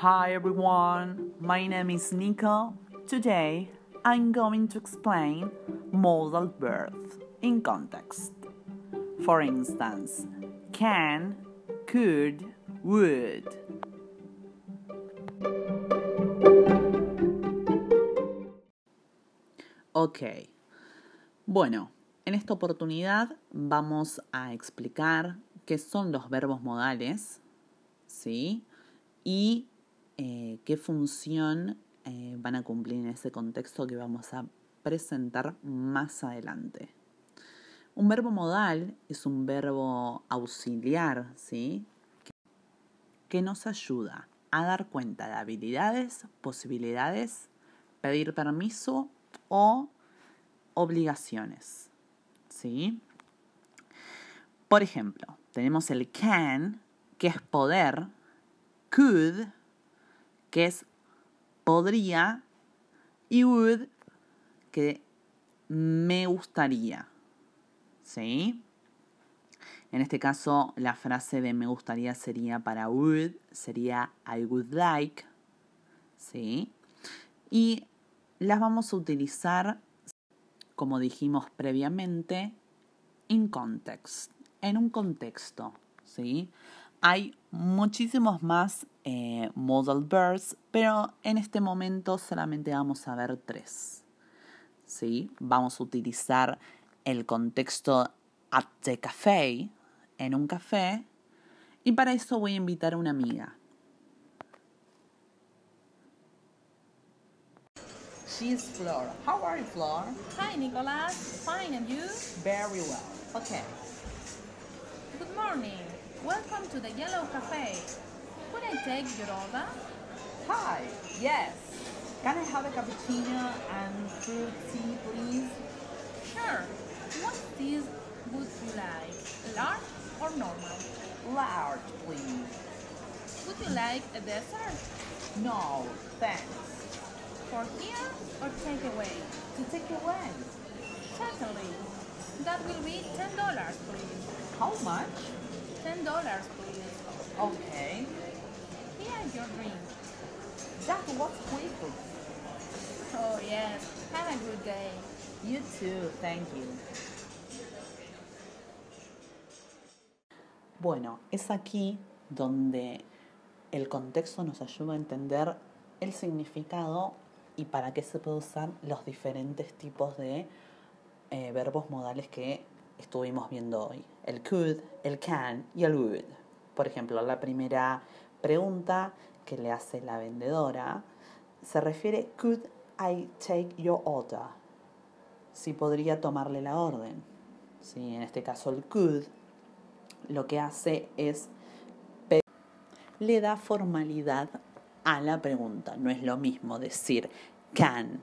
Hi everyone, my name is Nico. Today I'm going to explain modal verbs in context. For instance, can, could, would. Ok. Bueno, en esta oportunidad vamos a explicar qué son los verbos modales, ¿sí? Y eh, qué función eh, van a cumplir en ese contexto que vamos a presentar más adelante. Un verbo modal es un verbo auxiliar, ¿sí? Que nos ayuda a dar cuenta de habilidades, posibilidades, pedir permiso o obligaciones, ¿sí? Por ejemplo, tenemos el can, que es poder, could, que es podría, y would, que me gustaría. ¿Sí? En este caso, la frase de me gustaría sería para would, sería I would like. ¿Sí? Y las vamos a utilizar, como dijimos previamente, in context, en un contexto. ¿Sí? Hay muchísimos más eh, modal verbs, pero en este momento solamente vamos a ver tres. ¿Sí? Vamos a utilizar el contexto at the café, en un café, y para eso voy a invitar a una amiga. She's Flora. How are you, Flora? Hi, Nicolas. Fine, and you? Very well. Okay. Good morning. Welcome to the Yellow Cafe. Could I take your order? Hi. Yes. Can I have a cappuccino and fruit tea, please? Sure. What teas would you like? Large or normal? Large, please. Would you like a dessert? No, thanks. For here or take away? To take away. Certainly. That will be ten dollars, please. How much? Ten dollars, please. Okay. Here is your drink. That was quick. Oh yes. Have a good day. You too, thank you. Bueno, es aquí donde el contexto nos ayuda a entender el significado y para qué se puede usar los diferentes tipos de eh, verbos modales que estuvimos viendo hoy. El could, el can y el would. Por ejemplo, la primera pregunta que le hace la vendedora se refiere could I take your order? Si podría tomarle la orden. Sí, en este caso el could lo que hace es le da formalidad a la pregunta. No es lo mismo decir can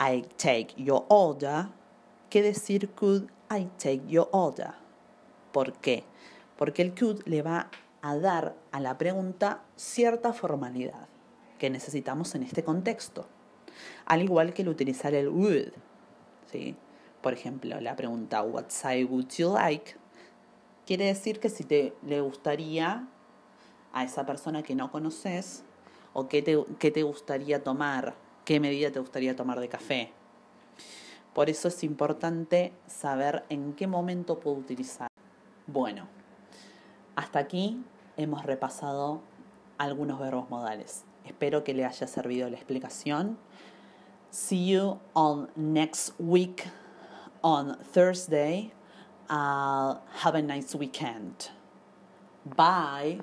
I take your order que decir could I take your order. ¿Por qué? Porque el could le va a dar a la pregunta cierta formalidad que necesitamos en este contexto. Al igual que el utilizar el would. ¿sí? Por ejemplo, la pregunta What side would you like? Quiere decir que si te le gustaría a esa persona que no conoces o qué te, qué te gustaría tomar, qué medida te gustaría tomar de café. Por eso es importante saber en qué momento puedo utilizar. Bueno, hasta aquí hemos repasado algunos verbos modales. Espero que le haya servido la explicación. See you on next week on Thursday. Have a nice weekend. Bye.